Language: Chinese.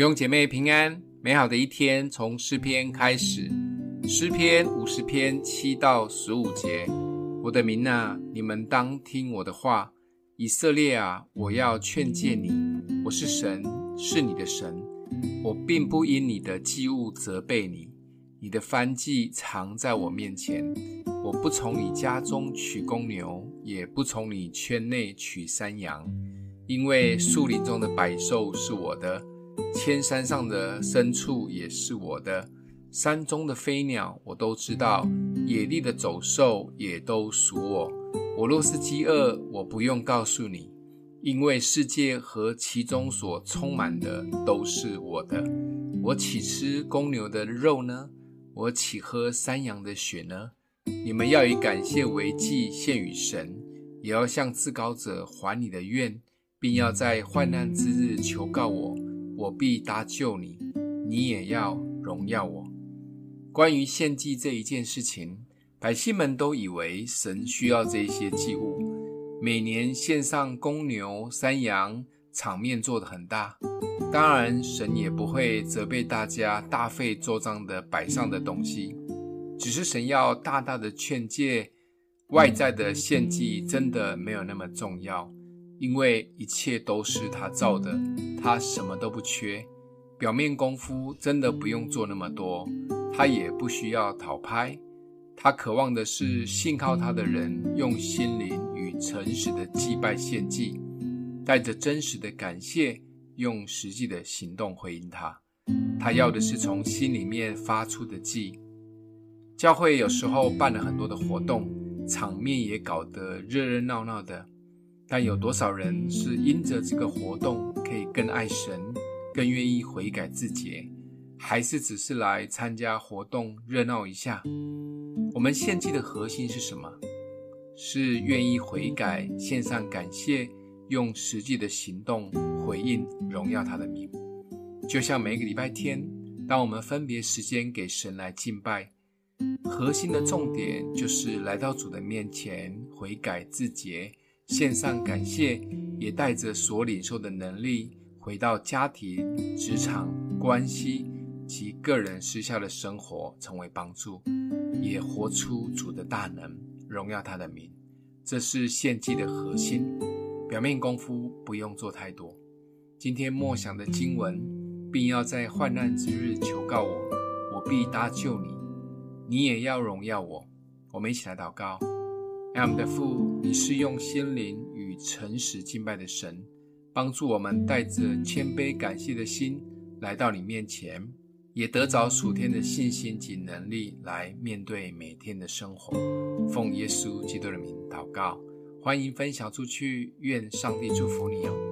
弟兄姐妹平安，美好的一天从诗篇开始。诗篇五十篇七到十五节：我的民啊，你们当听我的话；以色列啊，我要劝诫你。我是神，是你的神。我并不因你的祭物责备你，你的燔祭常在我面前。我不从你家中取公牛，也不从你圈内取山羊，因为树林中的百兽是我的。千山上的牲畜也是我的，山中的飞鸟我都知道，野地的走兽也都属我。我若是饥饿，我不用告诉你，因为世界和其中所充满的都是我的。我岂吃公牛的肉呢？我岂喝山羊的血呢？你们要以感谢为祭献与神，也要向至高者还你的愿，并要在患难之日求告我。我必搭救你，你也要荣耀我。关于献祭这一件事情，百姓们都以为神需要这些祭物，每年献上公牛、山羊，场面做得很大。当然，神也不会责备大家大费周章的摆上的东西，只是神要大大的劝诫，外在的献祭真的没有那么重要。因为一切都是他造的，他什么都不缺，表面功夫真的不用做那么多，他也不需要讨拍，他渴望的是信靠他的人用心灵与诚实的祭拜献祭，带着真实的感谢，用实际的行动回应他。他要的是从心里面发出的祭。教会有时候办了很多的活动，场面也搞得热热闹闹的。但有多少人是因着这个活动可以更爱神，更愿意悔改自洁，还是只是来参加活动热闹一下？我们献祭的核心是什么？是愿意悔改，献上感谢，用实际的行动回应荣耀他的名。就像每个礼拜天，当我们分别时间给神来敬拜，核心的重点就是来到主的面前悔改自洁。献上感谢，也带着所领受的能力，回到家庭、职场、关系及个人私下的生活，成为帮助，也活出主的大能，荣耀他的名。这是献祭的核心。表面功夫不用做太多。今天默想的经文，并要在患难之日求告我，我必搭救你，你也要荣耀我。我们一起来祷告。阿们的父，你是用心灵与诚实敬拜的神，帮助我们带着谦卑感谢的心来到你面前，也得着属天的信心及能力来面对每天的生活。奉耶稣基督的名祷告，欢迎分享出去，愿上帝祝福你哦。